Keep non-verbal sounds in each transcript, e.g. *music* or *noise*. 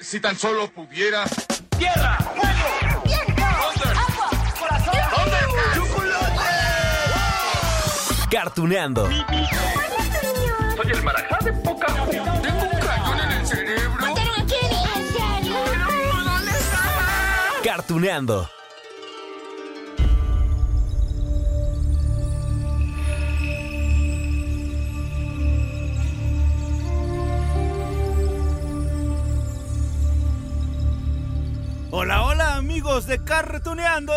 Si tan solo pudiera. ¡Tierra! ¡Fuego! ¡Viento! ¡Agua! ¡Corazón! Cartuneando. Soy el marajá de poca Tengo un cañón en el cerebro. ¿Dónde está? Cartuneando. Hola, hola amigos de Cartuneando.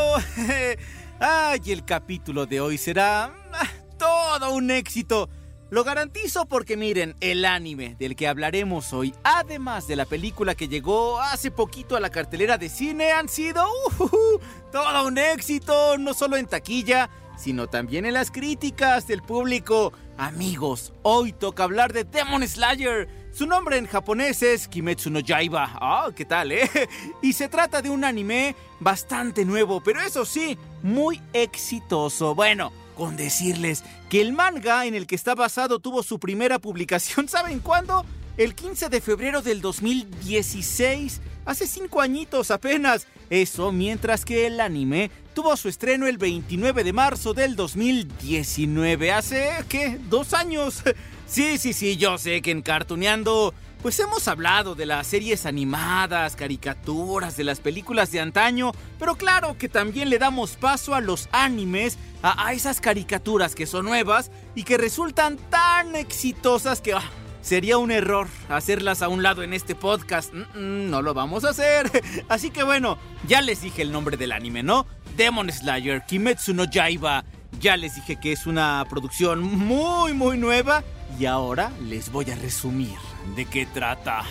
*laughs* Ay, el capítulo de hoy será ah, todo un éxito. Lo garantizo porque miren, el anime del que hablaremos hoy, además de la película que llegó hace poquito a la cartelera de cine, han sido uh, todo un éxito, no solo en taquilla, sino también en las críticas del público. Amigos, hoy toca hablar de Demon Slayer. Su nombre en japonés es Kimetsu no Yaiba. Ah, ¿qué tal, eh? *laughs* Y se trata de un anime bastante nuevo, pero eso sí, muy exitoso. Bueno, con decirles que el manga en el que está basado tuvo su primera publicación, *laughs* ¿saben cuándo? El 15 de febrero del 2016, hace cinco añitos apenas. Eso mientras que el anime tuvo su estreno el 29 de marzo del 2019, hace, ¿qué? ¿Dos años? *laughs* Sí, sí, sí, yo sé que en Cartuneando pues hemos hablado de las series animadas, caricaturas, de las películas de antaño, pero claro que también le damos paso a los animes, a, esas caricaturas que son nuevas y que resultan tan exitosas que... ah, Sería un error hacerlas a un lado en este podcast. No lo vamos a hacer. *laughs* Así que bueno, ya les dije el nombre del anime, ¿no? Demon Slayer, Kimetsu no Yaiba. Ya les dije que es una producción muy, muy nueva. Y ahora les voy a resumir de qué trata.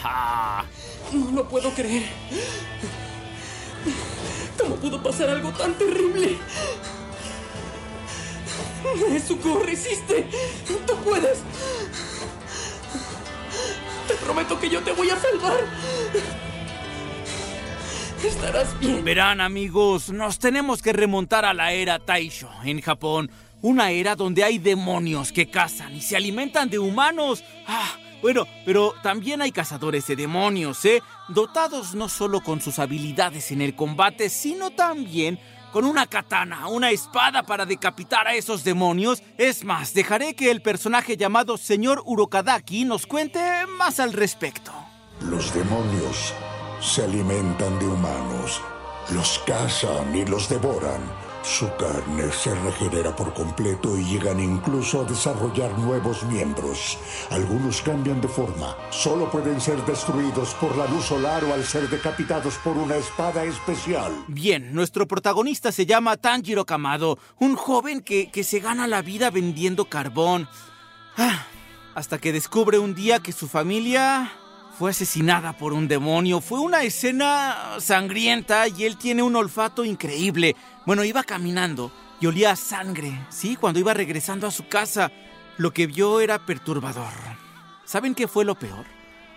No lo puedo creer. ¿Cómo pudo pasar algo tan terrible? Nezuko, resiste. Tú puedes. Prometo que yo te voy a salvar. Estarás bien. Verán amigos, nos tenemos que remontar a la era Taisho en Japón. Una era donde hay demonios que cazan y se alimentan de humanos. Ah, bueno, pero también hay cazadores de demonios, ¿eh? Dotados no solo con sus habilidades en el combate, sino también con una katana, una espada para decapitar a esos demonios. Es más, dejaré que el personaje llamado Señor Urokadaki nos cuente más al respecto. Los demonios se alimentan de humanos, los cazan y los devoran. Su carne se regenera por completo y llegan incluso a desarrollar nuevos miembros. Algunos cambian de forma. Solo pueden ser destruidos por la luz solar o al ser decapitados por una espada especial. Bien, nuestro protagonista se llama Tanjiro Kamado, un joven que, que se gana la vida vendiendo carbón. Ah, hasta que descubre un día que su familia fue asesinada por un demonio. Fue una escena sangrienta y él tiene un olfato increíble. Bueno, iba caminando y olía sangre, ¿sí? Cuando iba regresando a su casa, lo que vio era perturbador. ¿Saben qué fue lo peor?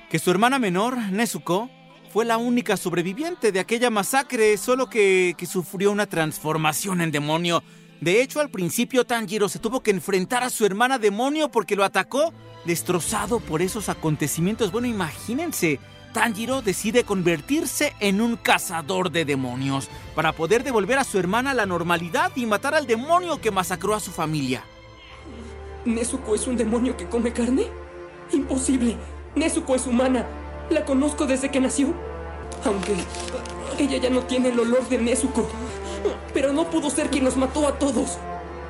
Que su hermana menor, Nezuko, fue la única sobreviviente de aquella masacre, solo que, que sufrió una transformación en demonio. De hecho, al principio Tanjiro se tuvo que enfrentar a su hermana demonio porque lo atacó, destrozado por esos acontecimientos. Bueno, imagínense, Tanjiro decide convertirse en un cazador de demonios para poder devolver a su hermana la normalidad y matar al demonio que masacró a su familia. ¿Nezuko es un demonio que come carne? Imposible. Nezuko es humana. La conozco desde que nació. Aunque ella ya no tiene el olor de Nezuko. Pero no pudo ser quien los mató a todos.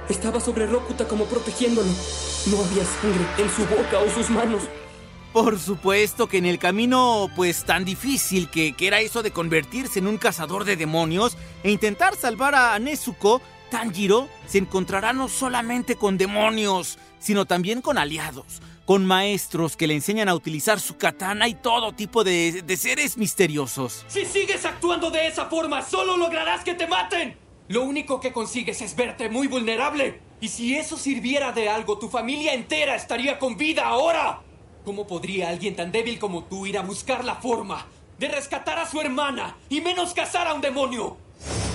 Estaba sobre Rokuta como protegiéndolo. No había sangre en su boca o sus manos. Por supuesto que en el camino, pues tan difícil que, que era eso de convertirse en un cazador de demonios e intentar salvar a Nezuko, Tanjiro se encontrará no solamente con demonios, sino también con aliados. Con maestros que le enseñan a utilizar su katana y todo tipo de, de seres misteriosos. Si sigues actuando de esa forma, solo lograrás que te maten. Lo único que consigues es verte muy vulnerable. Y si eso sirviera de algo, tu familia entera estaría con vida ahora. ¿Cómo podría alguien tan débil como tú ir a buscar la forma de rescatar a su hermana y menos cazar a un demonio?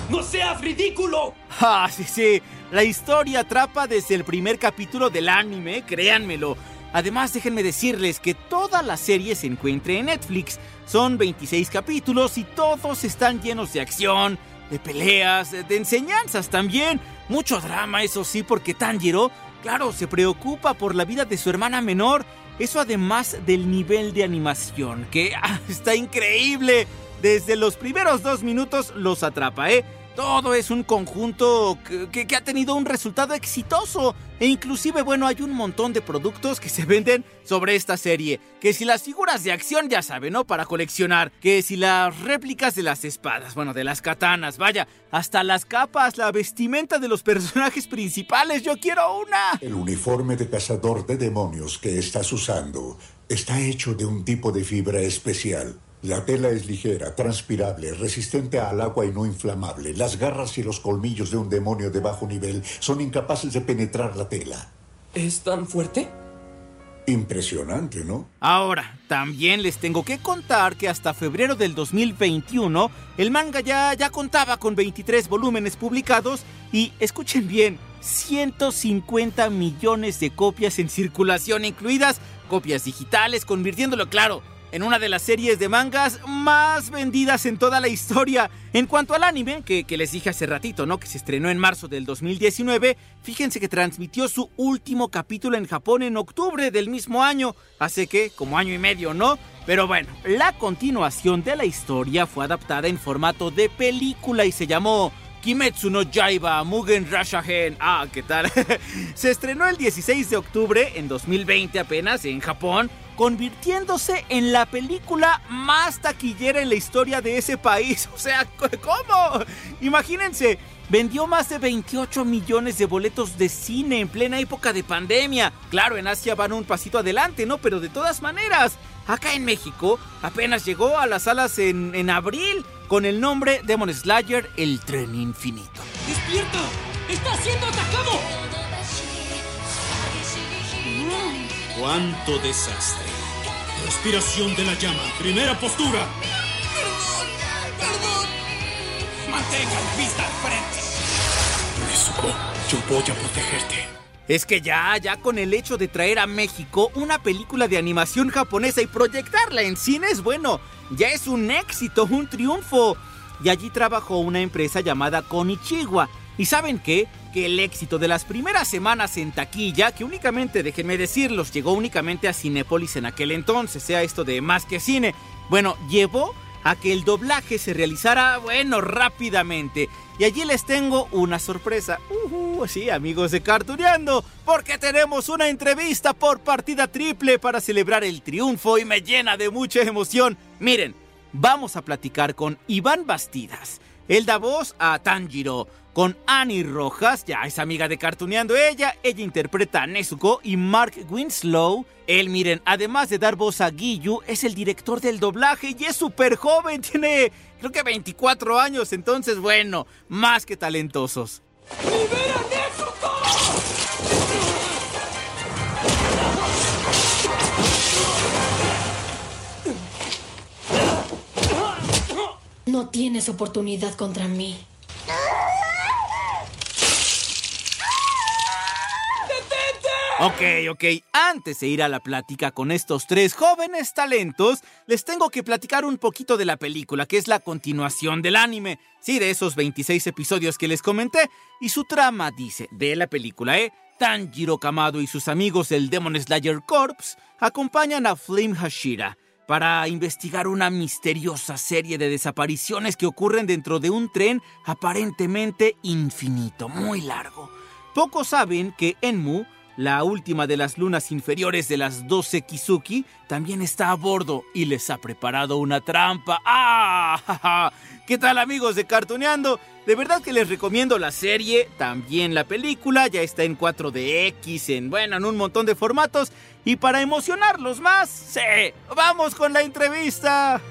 ¡No seas ridículo! Ah, sí, sí. La historia atrapa desde el primer capítulo del anime, créanmelo. Además, déjenme decirles que toda la serie se encuentra en Netflix. Son 26 capítulos y todos están llenos de acción, de peleas, de enseñanzas también. Mucho drama, eso sí, porque Tanjiro, claro, se preocupa por la vida de su hermana menor. Eso además del nivel de animación, que *laughs* ah, está increíble. Desde los primeros dos minutos los atrapa, ¿eh? Todo es un conjunto que, ha tenido un resultado exitoso. E inclusive, bueno, hay un montón de productos que se venden sobre esta serie. Que si las figuras de acción, ya saben, ¿no? Para coleccionar. Que si las réplicas de las espadas, bueno, de las katanas, vaya, hasta las capas, la vestimenta de los personajes *laughs* principales, yo quiero una. El uniforme de cazador de demonios que estás usando está hecho de un tipo de fibra especial. La tela es ligera, transpirable, resistente al agua y no inflamable. Las garras y los colmillos de un demonio de bajo nivel son incapaces de penetrar la tela. ¿Es tan fuerte? Impresionante, ¿no? Ahora, también les tengo que contar que hasta febrero del 2021 el manga ya, ya contaba con 23 volúmenes publicados y, escuchen bien, 150 millones de copias en circulación, incluidas copias digitales, convirtiéndolo, claro, en una de las series de mangas más vendidas en toda la historia. En cuanto al anime, que, les dije hace ratito, ¿no? Que se estrenó en marzo del 2019, fíjense que transmitió su último capítulo en Japón en octubre del mismo año, hace que como año y medio, ¿no? Pero bueno, la continuación de la historia fue adaptada en formato de película y se llamó Kimetsu no Yaiba Mugen Rashagen. Ah, ¿qué tal? *laughs* se estrenó el 16 de octubre en 2020 apenas en Japón convirtiéndose en la película más taquillera en la historia de ese país. *laughs* O sea, ¿cómo? Imagínense, vendió más de 28 millones de boletos de cine en plena época de pandemia. Claro, en Asia van un pasito adelante, ¿no? Pero de todas maneras, acá en México apenas llegó a las salas en, en abril con el nombre Demon Slayer, el tren infinito. ¡Despierta! ¡Está siendo atacado! ¡Cuánto desastre! Respiración de la llama. Primera postura. Perdón, perdón. Mantengan vista al frente. Nezuko, yo voy a protegerte. Es que ya, ya con el hecho de traer a México una película de animación japonesa y proyectarla en cines, bueno, ya es un éxito, un triunfo. Y allí trabajó una empresa llamada Konichiwa. ¿Y saben qué? Que el éxito de las primeras semanas en taquilla, que únicamente, déjenme decirlos, llegó únicamente a Cinépolis en aquel entonces, sea esto de más que cine, bueno, llevó a que el doblaje se realizara, bueno, rápidamente. Y allí les tengo una sorpresa. Uh, sí, amigos de Cartuneando, porque tenemos una entrevista por partida triple para celebrar el triunfo y me llena de mucha emoción. Miren, vamos a platicar con Iván Bastidas. Él da voz a Tanjiro. Con Annie Rojas, ya es amiga de Cartuneando ella, ella interpreta a Nezuko y Mark Winslow. Él, miren, además de dar voz a Giyu, es el director del doblaje y es súper joven, *laughs* tiene creo que 24 años, entonces bueno, más que talentosos. ¡Libera No tienes oportunidad contra mí. Ok, ok, antes de ir a la plática con estos tres jóvenes talentos, les tengo que platicar un poquito de la película, que es la continuación del anime. Sí, de esos 26 episodios que les comenté. Y su trama dice, de la película, ¿eh? Tanjiro Kamado y sus amigos del Demon Slayer Corps acompañan a Flame Hashira para investigar una misteriosa serie de desapariciones que ocurren dentro de un tren aparentemente infinito, muy largo. Pocos saben que Enmu la última de las lunas inferiores de las 12 Kizuki también está a bordo y les ha preparado una trampa. ¡Ah! *laughs* ¿Qué tal amigos de Cartoneando? De verdad que les recomiendo la serie, también la película, ya está en 4DX, en bueno, en un montón de formatos. Y para emocionarlos más, sí, vamos con la entrevista.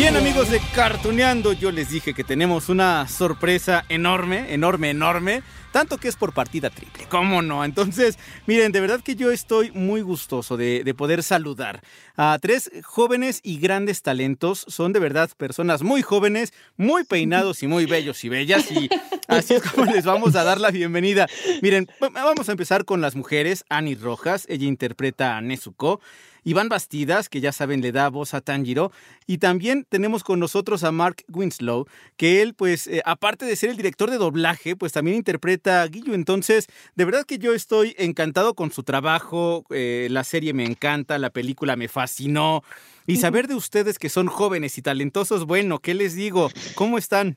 Bien amigos de Cartoneando, yo les dije que tenemos una sorpresa enorme, enorme, enorme. Tanto que es por partida triple, ¿cómo no? Entonces, miren, de verdad que yo estoy muy gustoso de, de, poder saludar a tres jóvenes y grandes talentos. Son de verdad personas muy jóvenes, muy peinados y muy bellos y bellas. Y *laughs* así es como les vamos a dar la bienvenida. Miren, vamos a empezar con las mujeres. Annie Rojas, ella interpreta a Nezuko. Iván Bastidas, que ya saben le da voz a Tanjiro, y también tenemos con nosotros a Mark Winslow, que él, pues, eh, aparte de ser el director de doblaje, pues también interpreta a Guillo. Entonces, de verdad que yo estoy encantado con su trabajo, eh, la serie me encanta, la película me fascinó, y saber de ustedes que son jóvenes y talentosos, bueno, ¿qué les digo? ¿Cómo están?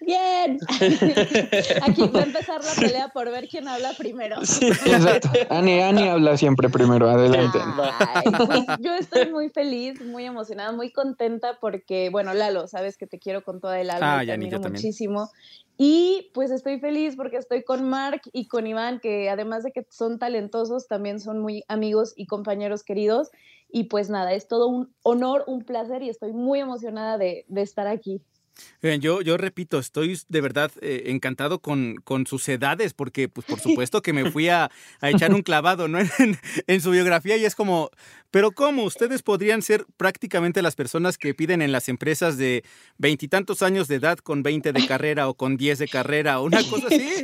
Bien. *laughs* Aquí va a empezar la pelea por ver quién habla primero. Sí, exacto. Ani, Ani habla siempre primero. Adelante. Ay, pues yo estoy muy feliz, muy emocionada, muy contenta porque, bueno, Lalo, sabes que te quiero con toda el alma. Ah, te Ani, yo también. muchísimo. Y pues estoy feliz porque estoy con Mark y con Iván, que además de que son talentosos, también son muy amigos y compañeros queridos. Y pues nada, es todo un honor, un placer y estoy muy emocionada de, de estar aquí. Bien, yo, yo repito, estoy de verdad eh, encantado con, con sus edades, porque pues por supuesto que me fui a, a echar un clavado ¿no? *laughs* en, en, su biografía y es como, pero ¿cómo? Ustedes podrían ser prácticamente las personas que piden en las empresas de veintitantos años de edad con 20 de carrera o con 10 de carrera o una cosa así.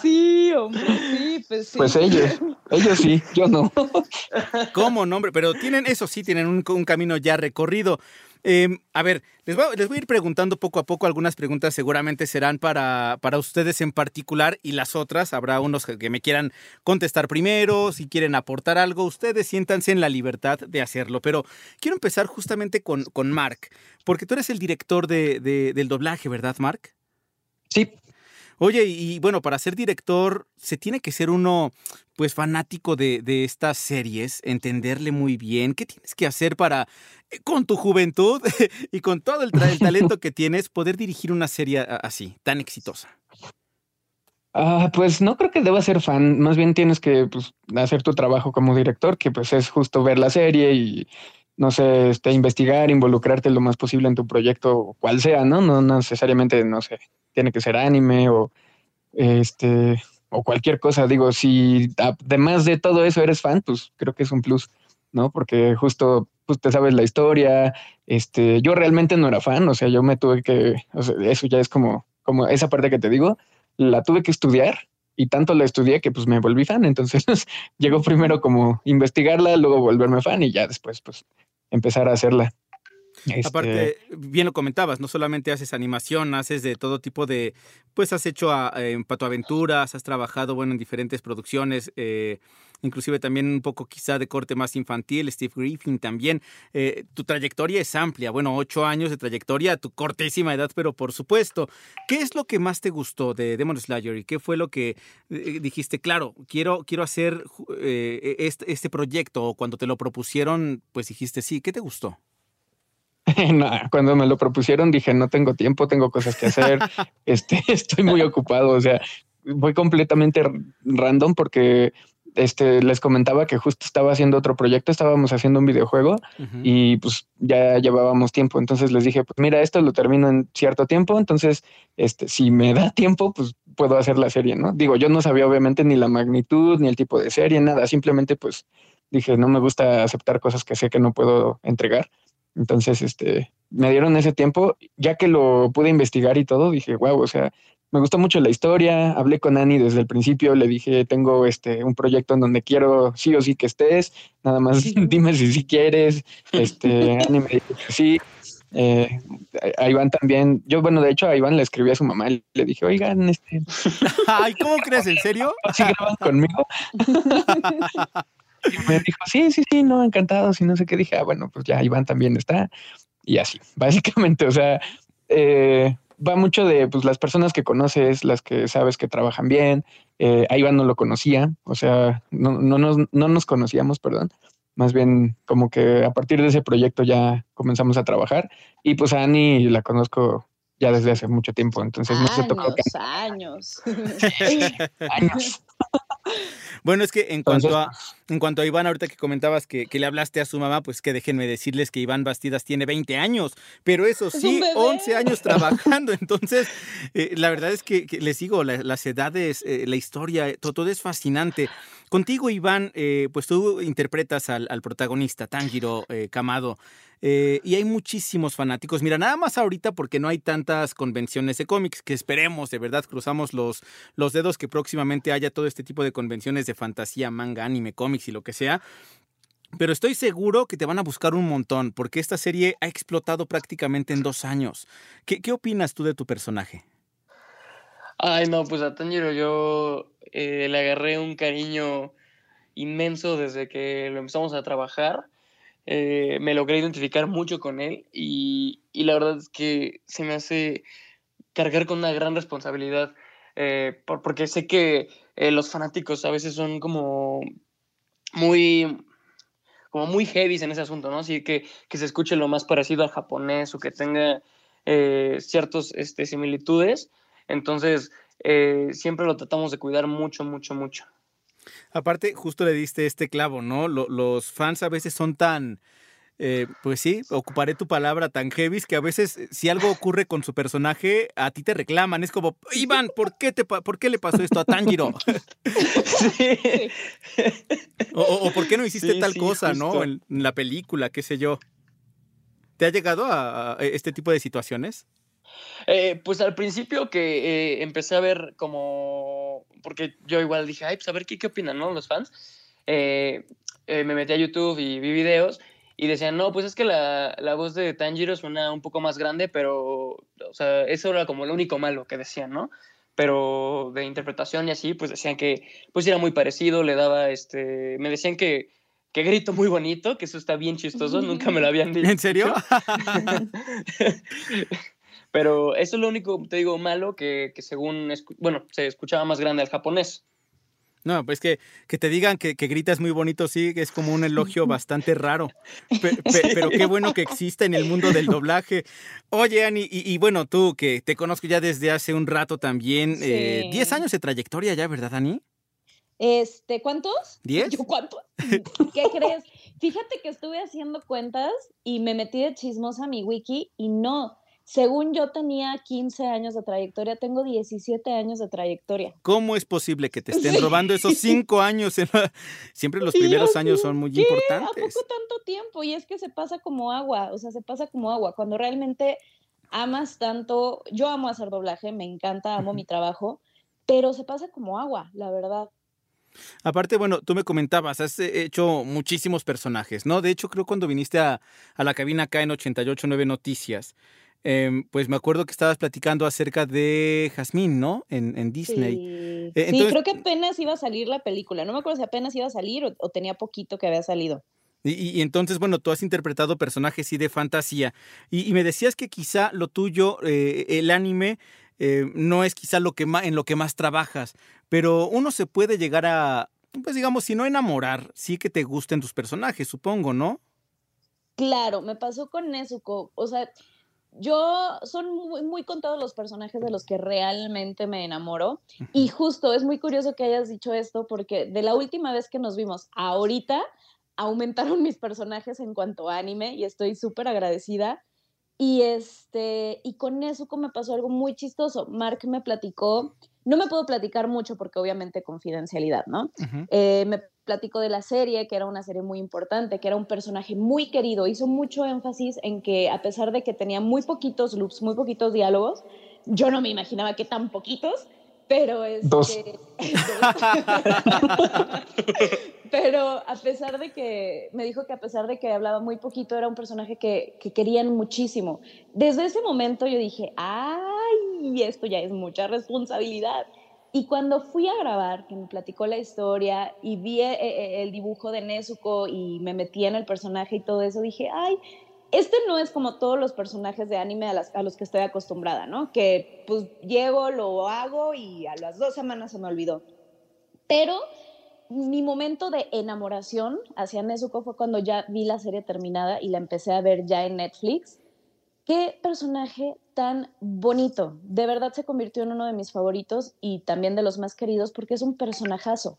Sí, hombre, sí, pues sí. Pues ellos, ellos sí, yo no. ¿Cómo, no, hombre? Pero tienen, eso sí, tienen un, un camino ya recorrido. Eh, a ver, les voy, les voy, a ir preguntando poco a poco. Algunas preguntas seguramente serán para, para ustedes en particular y las otras habrá unos que me quieran contestar primero, si quieren aportar algo, ustedes siéntanse en la libertad de hacerlo. Pero quiero empezar justamente con, con Mark, porque tú eres el director de, de, del doblaje, ¿verdad, Mark? Sí. Oye, y bueno, para ser director se tiene que ser uno, pues, fanático de, estas series, entenderle muy bien. ¿Qué tienes que hacer para, eh, con tu juventud *laughs* y con todo el, el talento que tienes, poder dirigir una serie así, tan exitosa? Ah, pues no creo que deba ser fan, más bien tienes que pues, hacer tu trabajo como director, que pues es justo ver la serie y no sé, este, investigar, involucrarte lo más posible en tu proyecto, cual sea, ¿no? No necesariamente, no sé, tiene que ser anime o este o cualquier cosa. Digo, si además de todo eso eres fan, pues creo que es un plus, ¿no? Porque justo pues te sabes la historia. Este, yo realmente no era fan, o sea, yo me tuve que, o sea, eso ya es como, como esa parte que te digo, la tuve que estudiar y tanto la estudié que pues me volví fan. Entonces *laughs* llegó primero como investigarla, luego volverme fan y ya después pues empezar a hacerla. Este... Aparte, bien lo comentabas, no solamente haces animación, haces de todo tipo de, pues has hecho a, patoaventuras, has trabajado, bueno, en diferentes producciones, eh, inclusive también un poco quizá de corte más infantil, Steve Griffin también. Eh, tu trayectoria es amplia, bueno, ocho años de trayectoria, tu cortísima edad, pero por supuesto. ¿Qué es lo que más te gustó de Demon Slayer y qué fue lo que eh, dijiste, claro, quiero, quiero hacer este, este proyecto o cuando te lo propusieron, pues dijiste sí, ¿qué te gustó? *laughs* No, cuando me lo propusieron dije, no tengo tiempo, tengo cosas que hacer, *laughs* este, estoy muy ocupado, o sea, voy completamente random porque este, les comentaba que justo estaba haciendo otro proyecto, estábamos haciendo un videojuego uh -huh. y pues ya llevábamos tiempo, entonces les dije, pues mira, esto lo termino en cierto tiempo, entonces, este, si me da tiempo, pues puedo hacer la serie, ¿no? Digo, yo no sabía obviamente ni la magnitud, ni el tipo de serie, nada, simplemente pues dije, no me gusta aceptar cosas que sé que no puedo entregar, entonces, este, me dieron ese tiempo, ya que lo pude investigar y todo, dije, wow, o sea, me gustó mucho la historia, hablé con Ani desde el principio, le dije, tengo este un proyecto en donde quiero sí o sí que estés, nada más *laughs* *laughs* dime si sí quieres, este, Ani me dijo que sí, eh, a Iván también, yo bueno, de hecho a Iván le escribí a su mamá y le dije, oigan, este... *laughs* Ay, ¿cómo crees? ¿En serio? ¿Sí graban conmigo? Y me dijo, sí, sí, sí, no, encantado, y no sé qué, dije, ah, bueno, pues ya Iván también está, y así, *laughs* básicamente, o sea, eh, va mucho de pues, las personas que conoces, las que sabes que trabajan bien. Eh, a Iván no lo conocía, o sea, no, no, nos, no nos conocíamos, perdón. Más bien como que a partir de ese proyecto ya comenzamos a trabajar. Y pues a Ani la conozco ya desde hace mucho tiempo, entonces no se tocó. Años, años. *laughs* *laughs* Bueno, es que en cuanto a en cuanto a Iván, ahorita que comentabas que, que, le hablaste a su mamá, pues que déjenme decirles que Iván Bastidas tiene 20 años, pero eso sí, 11 años trabajando. Entonces, eh, la verdad es que, que les digo, la, las edades, eh, la historia, todo, todo, es fascinante. Contigo, Iván, eh, pues tú interpretas al, al protagonista, Tanjiro Kamado. Eh, y hay muchísimos fanáticos. Mira, nada más ahorita porque no hay tantas convenciones de cómics que esperemos, de verdad, cruzamos los, los dedos que próximamente haya todo este tipo de convenciones de fantasía, manga, anime, cómics y lo que sea. Pero estoy seguro que te van a buscar un montón, porque esta serie ha explotado prácticamente en dos años. ¿Qué, qué opinas tú de tu personaje? Ay, no, pues a Tanjiro yo eh, le agarré un cariño inmenso desde que lo empezamos a trabajar eh, me logré identificar mucho con él y, la verdad es que se me hace cargar con una gran responsabilidad eh, por, porque sé que eh, los fanáticos a veces son como muy como muy heavy en ese asunto, ¿no? Así que, que se escuche lo más parecido al japonés o que tenga eh, ciertas este, similitudes. Entonces, siempre lo tratamos de cuidar mucho, mucho, mucho. Aparte, justo le diste este clavo, ¿no? los fans a veces son tan, eh, pues sí, ocuparé tu palabra, tan heavy que a veces eh, si algo ocurre con su personaje, a ti te reclaman. Es como, Iván, ¿por qué, te, por qué le pasó esto a Tanjiro? Sí. *laughs* o, o, ¿por qué no hiciste sí, tal sí, cosa, justo. no? En, en, la película, qué sé yo. ¿Te ha llegado a, a este tipo de situaciones? Eh, pues al principio que eh, empecé a ver como, porque yo igual dije, ay, pues a ver qué, qué opinan, ¿no? Los fans. Eh, me metí a YouTube y vi videos y decían, no, pues es que la, la, voz de Tanjiro suena un poco más grande, pero, o sea, eso era como lo único malo que decían, ¿no? Pero de interpretación y así, pues decían que, pues era muy parecido, le daba, este, me decían que, que grito muy bonito, que eso está bien chistoso, nunca me lo habían dicho. *laughs* ¿En serio? *laughs* Pero eso es lo único, te digo, malo que, que según, bueno, se escuchaba más grande al japonés. No, pues que, que te digan que, que, gritas muy bonito, sí, es como un elogio *laughs* bastante raro. Pe, *laughs* pe, pero qué bueno que exista en el mundo del doblaje. Oye, Ani, y, y, bueno, tú que te conozco ya desde hace un rato también, sí. eh, 10 años de trayectoria ya, ¿verdad, Ani? Este, ¿cuántos? ¿Diez? ¿Cuántos? *laughs* ¿Qué crees? Fíjate que estuve haciendo cuentas y me metí de chismosa a mi wiki y no, según yo tenía 15 años de trayectoria, tengo 17 años de trayectoria. ¿Cómo es posible que te *laughs* estén sí. robando esos 5 años? *laughs* Siempre los primeros años son muy ¿qué? importantes. ¿A poco tanto tiempo? Y es que se pasa como agua, o sea, se pasa como agua. Cuando realmente amas tanto, yo amo hacer doblaje, me encanta, amo mi trabajo, pero se pasa como agua, la verdad. Aparte, bueno, tú me comentabas, has hecho muchísimos personajes, ¿no? De hecho, creo cuando viniste a, a la cabina acá en 889 Noticias, eh, pues me acuerdo que estabas platicando acerca de Jazmín, ¿no? En, en Disney. Sí. Eh, entonces, sí, creo que apenas iba a salir la película. No me acuerdo si apenas iba a salir o, o tenía poquito que había salido. Y, y, entonces, bueno, tú has interpretado personajes sí de fantasía. Y, y me decías que quizá lo tuyo, eh, el anime, eh, no es quizá lo que más, en lo que más trabajas, pero uno se puede llegar a, pues digamos, si no enamorar, sí que te gusten tus personajes, supongo, ¿no? Claro, me pasó con Nezuko. O sea, yo son muy, muy, contados los personajes de los que realmente me enamoro. Y justo es muy curioso que hayas dicho esto porque de la última vez que nos vimos ahorita aumentaron mis personajes en cuanto a anime y estoy súper agradecida. Y este, y con Nezuko me pasó algo muy chistoso. Mark me platicó, no me puedo platicar mucho porque obviamente confidencialidad, ¿no? Uh -huh. eh, me platicó de la serie, que era una serie muy importante, que era un personaje muy querido. Hizo mucho énfasis en que a pesar de que tenía muy poquitos loops, muy poquitos diálogos, yo no me imaginaba que tan poquitos, pero es Dos. que... *laughs* pero a pesar de que me dijo que a pesar de que hablaba muy poquito era un personaje que, que, querían muchísimo desde ese momento yo dije ay esto ya es mucha responsabilidad y cuando fui a grabar que me platicó la historia y vi eh, el dibujo de Nezuko y me metí en el personaje y todo eso dije ay este no es como todos los personajes de anime a, las, a, los que estoy acostumbrada, ¿no? Que pues llego, lo hago y a las dos semanas se me olvidó. Pero mi momento de enamoración hacia Nezuko fue cuando ya vi la serie terminada y la empecé a ver ya en Netflix. Qué personaje tan bonito. De verdad se convirtió en uno de mis favoritos y también de los más queridos porque es un personajazo.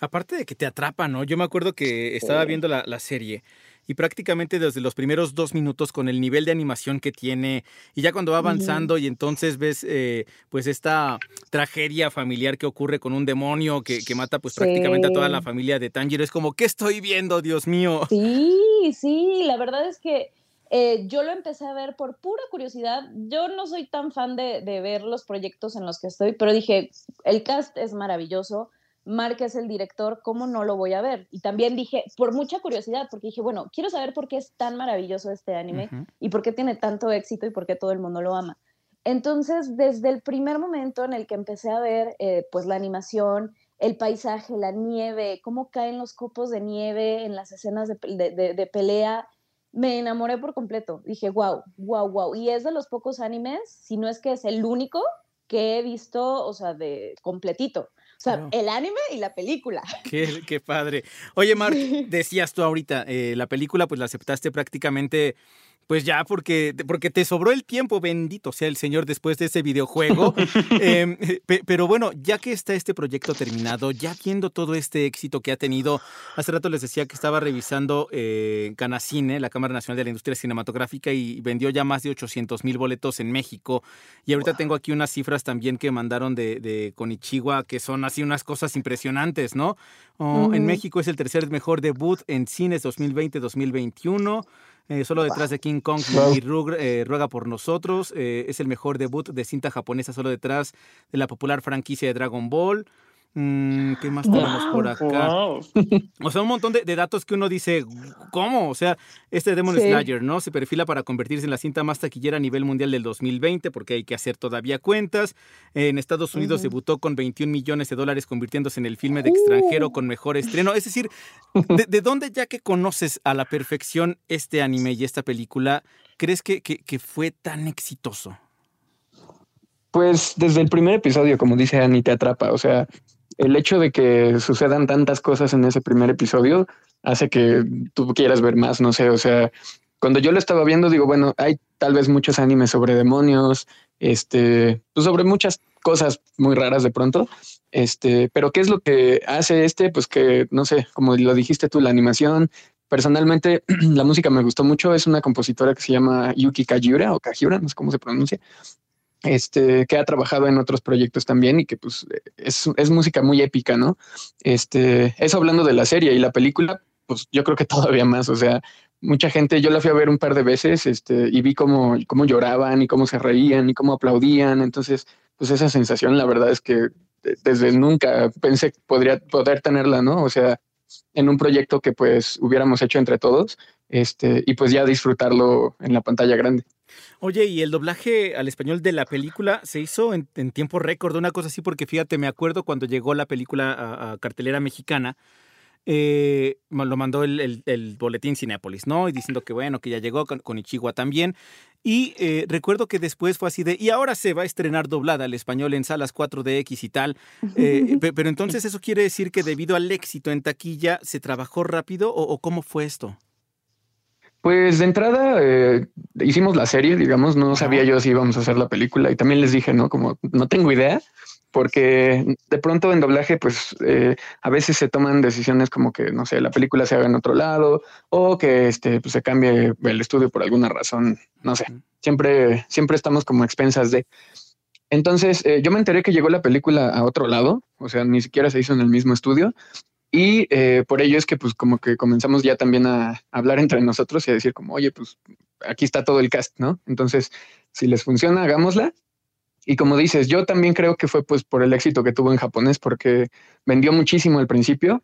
Aparte de que te atrapa, ¿no? Yo me acuerdo que estaba viendo la, la serie y prácticamente desde los primeros dos minutos con el nivel de animación que tiene y ya cuando va avanzando y entonces ves eh, pues esta tragedia familiar que ocurre con un demonio que, que mata pues sí. prácticamente a toda la familia de Tanjiro es como ¿qué estoy viendo Dios mío? Sí, sí, la verdad es que eh, yo lo empecé a ver por pura curiosidad. Yo no soy tan fan de, de ver los proyectos en los que estoy, pero dije, el cast es maravilloso Mark es el director, ¿cómo no lo voy a ver? Y también dije, por mucha curiosidad, porque dije, bueno, quiero saber por qué es tan maravilloso este anime uh -huh. y por qué tiene tanto éxito y por qué todo el mundo lo ama. Entonces, desde el primer momento en el que empecé a ver, eh, pues, la animación, el paisaje, la nieve, cómo caen los copos de nieve en las escenas de, de, de, de pelea, me enamoré por completo. Dije, wow, wow, wow. Y es de los pocos animes, si no es que es el único que he visto, o sea, de completito. O sea, el anime y la película. *laughs* Qué, qué padre. Oye, Mark, *laughs* decías tú ahorita, eh, la película pues la aceptaste prácticamente pues ya, porque, porque te sobró el tiempo, bendito sea el Señor, después de ese videojuego. *laughs* eh, pero bueno, ya que está este proyecto terminado, ya viendo todo este éxito que ha tenido, hace rato les decía que estaba revisando eh, Canacine, la Cámara Nacional de la Industria Cinematográfica, y vendió ya más de 800 mil boletos en México. Y ahorita wow. tengo aquí unas cifras también que mandaron de, de Konichiwa, que son así unas cosas impresionantes, ¿no? Oh, uh -huh. En México es el tercer mejor debut en cines 2020-2021. Eh, solo detrás de King Kong y Rug, eh, Ruega por Nosotros. Eh, es el mejor debut de cinta japonesa, solo detrás de la popular franquicia de Dragon Ball. Mm, ¿Qué más tenemos wow, por acá? Wow. O sea, un montón de, de, datos que uno dice, ¿cómo? O sea, este Demon sí. Slayer, ¿no? Se perfila para convertirse en la cinta más taquillera a nivel mundial del 2020, porque hay que hacer todavía cuentas. En Estados Unidos uh -huh. debutó con 21 millones de dólares, convirtiéndose en el filme de extranjero uh. con mejor estreno. Es decir, ¿de, ¿de, dónde ya que conoces a la perfección este anime y esta película, crees que, que, que fue tan exitoso? Pues desde el primer episodio, como dice Annie, te atrapa. O sea, el hecho de que sucedan tantas cosas en ese primer episodio hace que tú quieras ver más, no sé, o sea, cuando yo lo estaba viendo, digo, bueno, hay tal vez muchos animes sobre demonios, este, pues sobre muchas cosas muy raras de pronto, este, pero ¿qué es lo que hace este? Pues que, no sé, como lo dijiste tú, la animación, personalmente *clears throat* la música me gustó mucho, es una compositora que se llama Yuki Kajiura o Kajiura, no sé cómo se pronuncia, este, que ha trabajado en otros proyectos también y que pues es, es, música muy épica, ¿no? Este, eso hablando de la serie y la película, pues yo creo que *laughs* todavía más, o sea, mucha gente, yo la fui a ver un par de veces este, y vi cómo, cómo lloraban y cómo se reían y cómo aplaudían, entonces, pues esa sensación, la verdad es que desde nunca pensé que podría poder tenerla, ¿no? O sea, en un proyecto que pues hubiéramos hecho entre todos, este, y pues ya disfrutarlo en la pantalla grande. Oye, y el doblaje al español de la película se hizo en, en tiempo récord, una cosa así, porque fíjate, me acuerdo cuando llegó la película a, a cartelera mexicana, eh, lo mandó el, el, el, boletín Cinépolis, ¿no? Y diciendo que bueno, que ya llegó con, con Ichigua también. Y eh, recuerdo que después fue así de, y ahora se va a estrenar doblada al español en salas 4DX y tal. Eh, pero *laughs* entonces eso quiere decir que debido al éxito en taquilla, ¿se trabajó rápido o, o cómo fue esto? Pues de entrada eh, hicimos la serie, digamos, no sabía yo si íbamos a hacer la película y también les dije, ¿no? Como no tengo idea, porque de pronto en doblaje, pues eh, a veces se toman decisiones como que, no sé, la película se haga en otro lado o que este, pues, se cambie el estudio por alguna razón, no sé, siempre, siempre estamos como expensas de... Entonces, eh, yo me enteré que llegó la película a otro lado, o sea, ni siquiera se hizo en el mismo estudio, y eh, por ello es que pues como que comenzamos ya también a hablar entre nosotros y a decir como, oye, pues aquí está todo el cast, ¿no? Entonces, si les funciona, hagámosla. Y como dices, yo también creo que fue pues por el éxito que tuvo en japonés, porque vendió muchísimo al principio.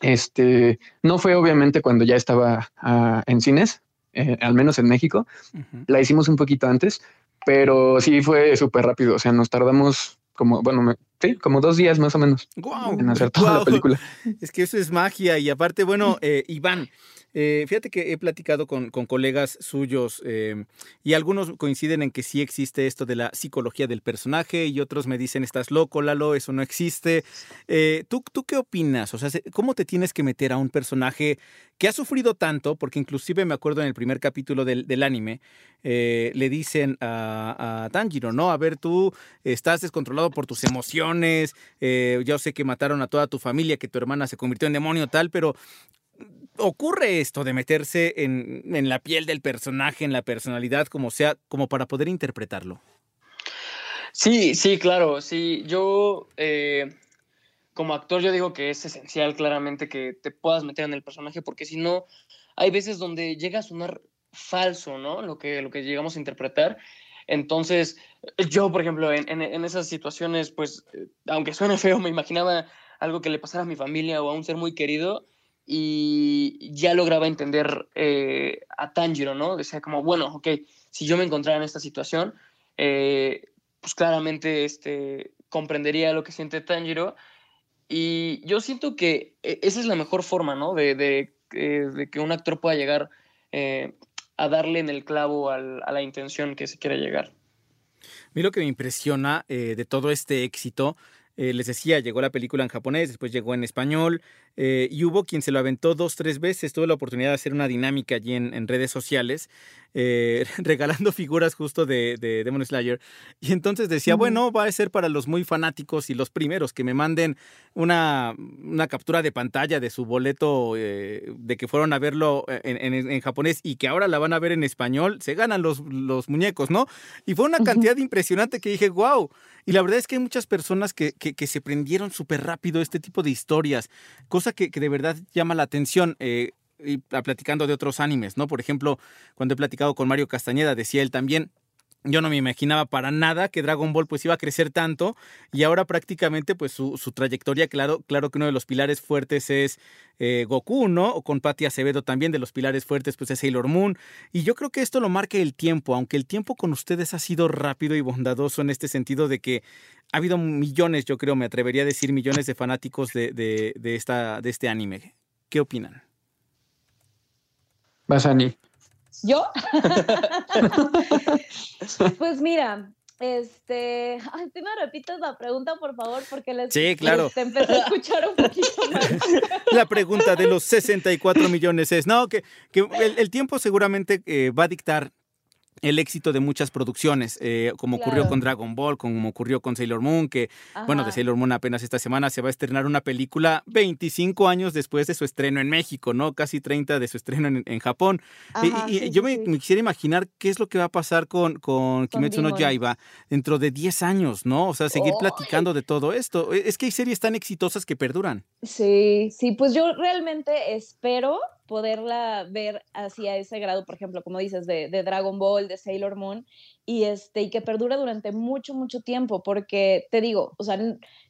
Este, no fue obviamente cuando ya estaba uh, en cines, eh, al menos en México. Uh -huh. La hicimos un poquito antes, pero sí fue súper rápido. O sea, nos tardamos como, bueno, me, sí, como dos días más o menos Guau, en hacer toda la película. *laughs* Es que eso es magia. Y aparte, bueno, eh, Iván, eh, fíjate que he platicado con, con colegas suyos eh, y algunos coinciden en que sí existe esto de la psicología del personaje y otros me dicen, estás loco, Lalo, eso no existe. Eh, ¿tú, ¿Tú qué opinas? O sea, se- ¿cómo te tienes que meter a un personaje que ha sufrido tanto? Porque inclusive me acuerdo en el primer capítulo del, del anime, le dicen a, a Tanjiro, ¿no? A ver, tú estás descontrolado por tus emociones, eh, yo sé que mataron a toda tu familia, que tu hermana se convirtió en demonio tal, pero ocurre esto de meterse en, en la piel del personaje, en la personalidad, como sea, como para poder interpretarlo. Sí, sí, claro, sí. Yo, eh, como actor, yo digo que es esencial claramente que te puedas meter en el personaje, porque si no, hay veces donde llega a sonar falso, ¿no? Lo que, lo que llegamos a interpretar. Entonces, yo, por ejemplo, en, esas situaciones, pues, eh, aunque suene feo, me imaginaba algo que le pasara a mi familia o a un ser muy querido y ya lograba entender eh, a Tanjiro, ¿no? Decía como, bueno, ok, si yo me encontrara en esta situación, eh, pues claramente este, comprendería lo que siente Tanjiro. Y yo siento que eh, esa es la mejor forma, ¿no? De, de, de que un actor pueda llegar a darle en el clavo a la intención que se quiere llegar. Mí lo que me impresiona eh, de todo este éxito, eh, les decía, llegó la película en japonés, después llegó en español, eh, y hubo quien se lo aventó dos, tres veces. Tuve la oportunidad de hacer una dinámica allí en, en redes sociales, eh, *laughs* regalando figuras justo de, de Demon Slayer. Y entonces decía, bueno, va a ser para los muy fanáticos y los primeros que me manden una, una captura de pantalla de su boleto eh, de que fueron a verlo en, en- en japonés y que ahora la van a ver en español, se ganan los, los muñecos, ¿no? Y fue una cantidad impresionante que dije, wow. Y la verdad es que hay muchas personas que, que- que se prendieron súper rápido este tipo de historias, que, de verdad llama la atención. eh, y platicando de otros animes, ¿no? Por ejemplo, cuando he platicado con Mario Castañeda, decía él también, yo no me imaginaba para nada que Dragon Ball pues iba a crecer tanto y ahora prácticamente pues su, su trayectoria, claro, claro que uno de los pilares fuertes es eh, Goku, ¿no? O con Patti Acevedo también de los pilares fuertes pues es Sailor Moon y yo creo que esto lo marca el tiempo, aunque el tiempo con ustedes ha sido rápido y bondadoso en este sentido de que ha habido millones, yo creo, me atrevería a decir millones de fanáticos de, de, de esta, de este anime. ¿Qué opinan? Basani. ¿Yo? *laughs* pues mira, este. Ay, ¿tú me repites la pregunta, por favor? Porque les, Sí, claro. este, empecé a escuchar un poquito más. *laughs* La pregunta de los 64 millones es, no, que, que el, el tiempo seguramente eh, va a dictar el éxito de muchas producciones, eh, como ocurrió con Dragon Ball, como ocurrió con Sailor Moon, que, bueno, de. Sailor Moon apenas esta semana se va a estrenar una película 25 años después de su estreno en México, ¿no? Casi 30 de su estreno en, en Japón. Y- Ajá, y, sí, yo sí, me, sí. me quisiera imaginar qué es lo que va a pasar con, con Kimetsu no. Yaiba dentro de 10 años, ¿no? O sea, seguir platicando de todo esto. E, Es que hay series tan exitosas que perduran. Sí, sí, pues yo realmente espero poderla ver hacia ese grado, por ejemplo, como dices, de, de Dragon Ball, de Sailor Moon, y este, y que perdure durante mucho, mucho tiempo, porque te digo, o sea,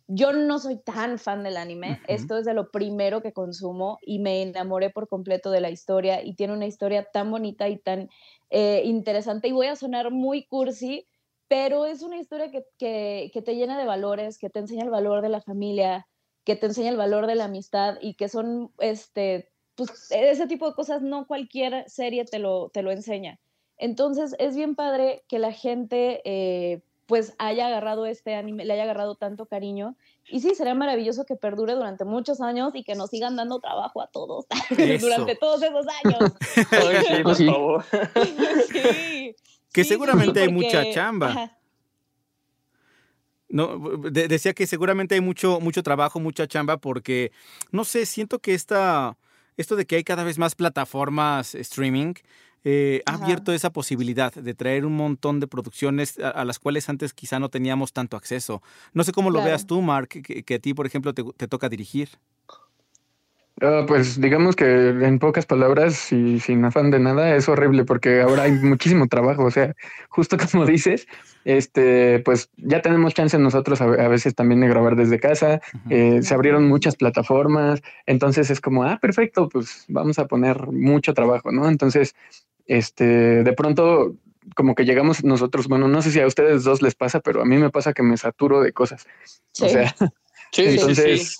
yo no soy tan fan del anime, esto es de lo primero que consumo y me enamoré por completo de la historia y tiene una historia tan bonita y tan eh, interesante y voy a sonar muy cursi, pero es una historia que, que, que te llena de valores, que te enseña el valor de la familia, que te enseña el valor de la amistad y que son, este, pues ese tipo de cosas no cualquier serie te lo, te lo enseña. Entonces es bien padre que la gente eh, pues haya agarrado este anime, le haya agarrado tanto cariño. Y sí, sería maravilloso que perdure durante muchos años y que nos sigan dando trabajo a todos *laughs* durante todos esos años. *laughs* Ay, sí, por favor. *laughs* Sí. Que Sí, seguramente sí, hay mucha chamba. Ajá. No, de- decía que seguramente hay mucho, mucho trabajo, mucha chamba, porque, no sé, siento que esta, esto de que hay cada vez más plataformas streaming eh, ha Ajá. abierto esa posibilidad de traer un montón de producciones a, a las cuales antes quizá no teníamos tanto acceso. No sé cómo lo Claro. veas tú, Mark, que, que a ti, por ejemplo, te, te toca dirigir. Ah, pues digamos que en pocas palabras y sin afán de nada es horrible porque ahora hay muchísimo trabajo, o sea, *laughs* justo como dices, este, pues ya tenemos chance nosotros a, a veces también de grabar desde casa, eh, se abrieron muchas plataformas, entonces es como, ah, perfecto, pues vamos a poner mucho trabajo, ¿no? Entonces, este, de pronto como que llegamos nosotros, bueno, no sé si a ustedes dos les pasa, pero a mí me pasa que me saturo de cosas. O sea, entonces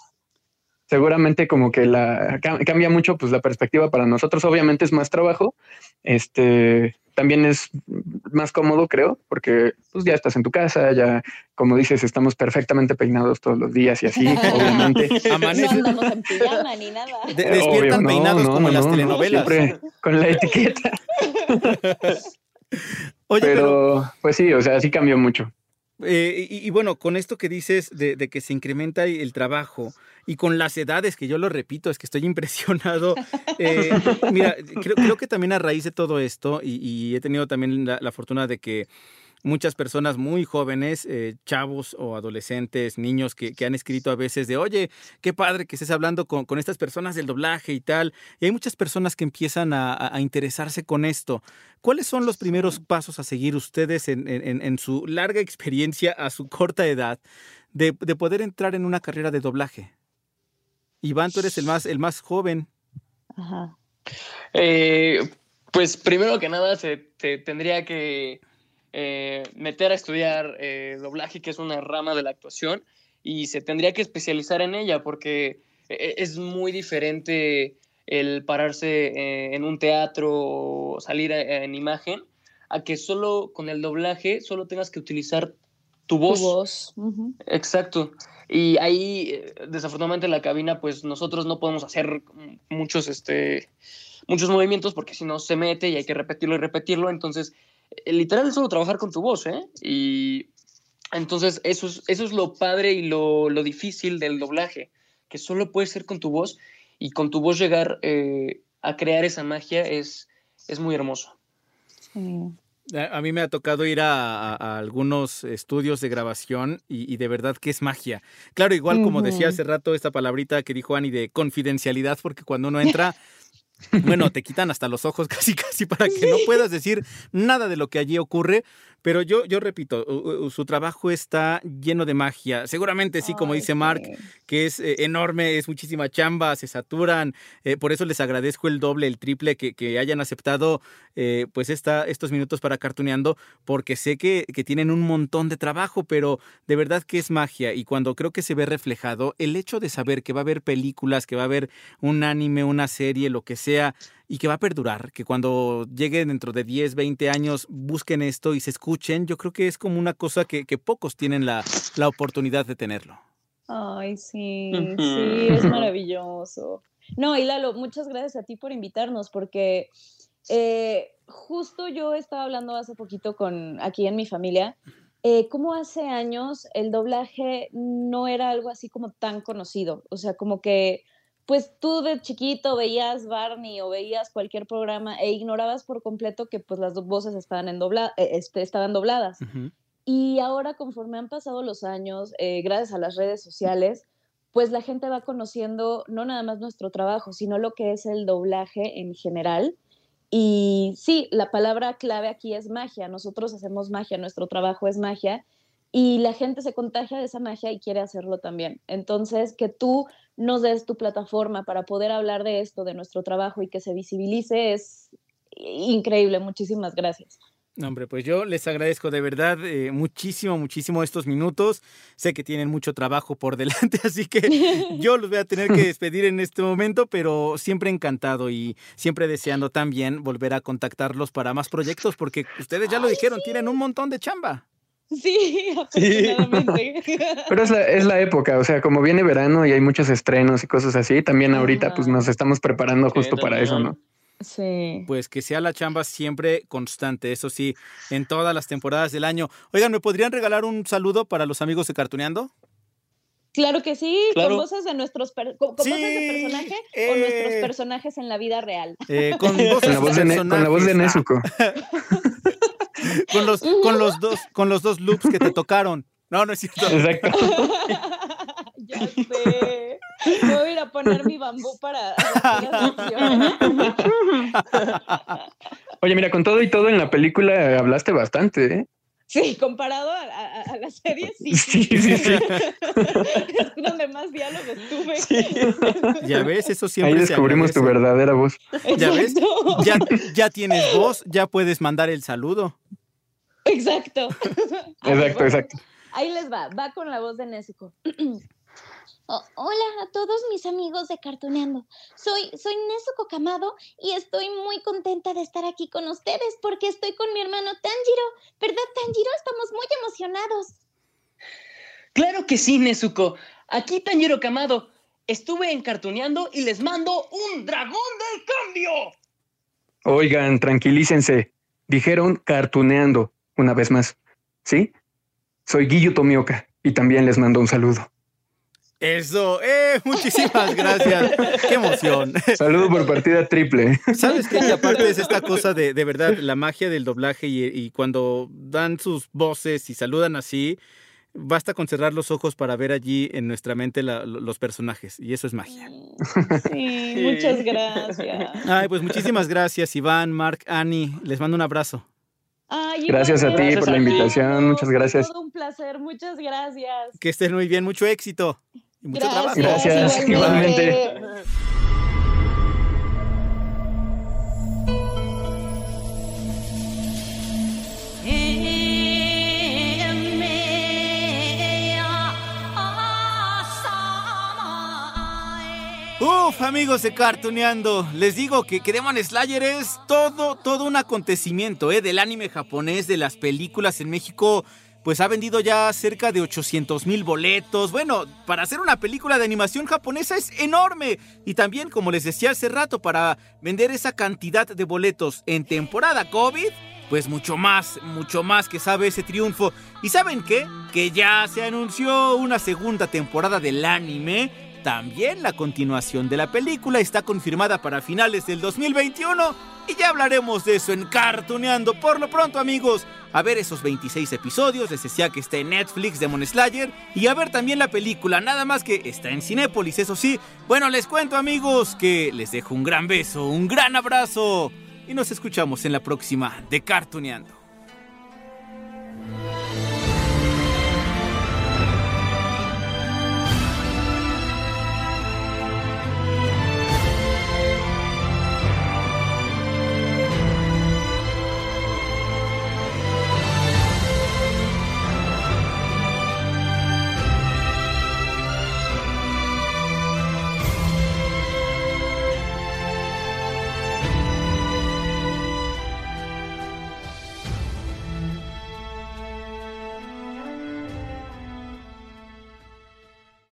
seguramente como que la cambia mucho pues la perspectiva para nosotros. Obviamente es más trabajo, este también es más cómodo, creo, porque pues ya estás en tu casa, ya como dices, estamos perfectamente peinados todos los días y así, *laughs* obviamente. *laughs* No andamos en pijama ni nada. despiertan peinados como en las telenovelas. Siempre con la etiqueta. *laughs* Oye, pero, pues sí, o sea, sí cambió mucho. Eh, y, bueno, con esto que dices de, que se incrementa el trabajo y con las edades, que yo lo repito, es que estoy *laughs* impresionado. Eh, mira, creo, que también a raíz de todo esto, y, he tenido también la fortuna de que muchas personas muy jóvenes, eh, chavos o adolescentes, niños que, han escrito a veces de, oye, qué padre que estés hablando con, estas personas del doblaje y tal. Y hay muchas personas que empiezan a, interesarse con esto. ¿Cuáles son los primeros pasos a seguir ustedes en, su larga experiencia, a su corta edad, de, poder entrar en una carrera de doblaje? Iván, tú eres el más, el más joven. Ajá. Eh, pues primero que nada se tendría que eh, meter a estudiar eh, doblaje, que es una rama de la actuación, y se tendría que especializar en ella porque eh, es muy diferente el pararse en un teatro o salir en imagen a que solo con el doblaje solo tengas que utilizar tu voz. Tu voz. Exacto. Y ahí, desafortunadamente, en la cabina, pues nosotros no podemos hacer muchos, este, muchos movimientos porque si no se mete y hay que repetirlo y repetirlo. Entonces, eh, literal es solo trabajar con tu voz, ¿eh? Y entonces eso es, eso es lo padre y lo, difícil del doblaje, que solo puedes ser con tu voz y con tu voz llegar eh, a crear esa magia es, es muy hermoso. A mí me ha tocado ir a, algunos estudios de grabación y, de verdad que es magia. Claro, igual como decía hace rato esta palabrita que dijo Ani de confidencialidad, porque cuando uno entra bueno, te quitan hasta los ojos *laughs* casi casi para que no *laughs* puedas decir nada de lo que allí ocurre, pero yo, yo repito, su trabajo está lleno de magia. Seguramente sí, como dice Mark, que es eh, enorme, es muchísima chamba, se saturan. Eh, por eso les agradezco el doble, el triple que, hayan aceptado eh, pues esta, estos minutos para cartuneando, porque sé que, que tienen un montón de trabajo, pero de verdad que es magia. Y cuando creo que se ve reflejado, el hecho de saber que va a haber películas, que va a haber un anime, una serie, lo que sea, y que va a perdurar, que cuando llegue dentro de 10, 20 años busquen esto y se escuchen, yo creo que es como una cosa que, pocos tienen la, oportunidad de tenerlo. Ay, sí, sí, es *laughs* maravilloso. No, y Lalo, muchas gracias a ti por invitarnos, porque eh, justo yo estaba hablando hace poquito con aquí en mi familia, eh, como hace años el doblaje no era algo así como tan conocido, o sea, como que pues tú de chiquito veías Barney o veías cualquier programa e ignorabas por completo que pues las dos voces estaban, en dobla eh, este, estaban dobladas. Y ahora conforme han pasado los años, eh, gracias a las redes sociales, pues la gente va conociendo no nada más nuestro trabajo, sino lo que es el doblaje en general. Y sí, la palabra clave aquí es magia. Nosotros hacemos magia, nuestro trabajo es magia y la gente se contagia de esa magia y quiere hacerlo también. Entonces, que tú nos des tu plataforma para poder hablar de esto, de nuestro trabajo y que se visibilice es increíble. Muchísimas gracias. Hombre, pues yo les agradezco de verdad eh, muchísimo, muchísimo estos minutos. Sé que tienen mucho trabajo por *laughs* delante, así que *laughs* yo los voy a tener que despedir en este momento, pero siempre encantado y siempre deseando también volver a contactarlos para más proyectos, porque ustedes ya lo dijeron, tienen un montón de chamba. Sí, *laughs* afortunadamente. *laughs* Pero es la, es la, época, o sea, como viene verano y hay muchos estrenos y cosas así, también ahorita pues nos estamos preparando justo para eso, ¿no? Sí. Pues que sea la chamba siempre constante, eso sí, en todas las temporadas del año. Oigan, ¿me podrían regalar un saludo para los amigos de Cartuneando? Claro que sí, con voces de nuestros con, voces de personaje o nuestros eh. personajes en la vida real. Eh, con, *laughs* con, la voz de, con la voz de Nezuko. Con, los, con, los dos, con los dos loops que te tocaron. No, no es cierto. Exacto. *laughs* ya sé. Voy a ir a poner mi bambú para. Oye, mira, con todo y todo en la película hablaste bastante, ¿eh? Sí, comparado a, la serie, sí. Sí, sí, sí. *laughs* es donde más diálogos tuve. Ya ves, eso siempre Ahí descubrimos tu verdadera voz. Ya ves, ya, ya tienes voz, ya puedes mandar el saludo. Exacto. *laughs* exacto, exacto. Ahí les va, va con la voz de Nezuko. *clears throat* hola a todos mis amigos de Cartuneando. Soy, soy Nezuko Kamado y estoy muy contenta de estar aquí con ustedes porque estoy con mi hermano Tanjiro. ¿Verdad, Tanjiro? Estamos muy emocionados. Claro que sí, Nezuko. Aquí Tanjiro Kamado. Estuve encartuneando y les mando un dragón del cambio. Oigan, tranquilícense. Dijeron cartuneando una vez más. ¿Sí? Soy Guillo Tomioka y también les mando un saludo. Eso, eh, muchísimas gracias. *laughs* Qué emoción. Saludo por partida triple. ¿Sabes qué? aparte es esta cosa de, de verdad, *laughs* la magia del doblaje y, y, cuando dan sus voces y saludan así, basta con cerrar los ojos para ver allí en nuestra mente la, los personajes y eso es magia. Sí, muchas gracias. Ay, pues muchísimas gracias, Iván, Mark, Ani. Les mando un abrazo. Ay, gracias a ti gracias por la ti. invitación, muchas gracias. Todo un placer, muchas gracias. Que estén muy bien, mucho éxito y mucho trabajo. Gracias, igualmente. Amigos de Cartuneando, les digo que, que Slayer es todo, todo un acontecimiento, ¿eh? Del anime japonés, de las películas en México, pues ha vendido ya cerca de 800 mil boletos. Bueno, para hacer una película de animación japonesa es enorme. Y también, como les decía hace rato, para vender esa cantidad de boletos en temporada COVID, pues mucho más, mucho más que sabe ese triunfo. ¿Y saben qué? Que ya se anunció una segunda temporada del anime. También la continuación de la película está confirmada para finales del 2021 y ya hablaremos de eso en Cartuneando. Por lo pronto, amigos, a ver esos 26 episodios, les decía que está en Netflix Demon Slayer y a ver también la película, nada más que está en Cinépolis, eso sí. Bueno, les cuento, amigos, que les dejo un gran beso, un gran abrazo y nos escuchamos en la próxima de Cartuneando.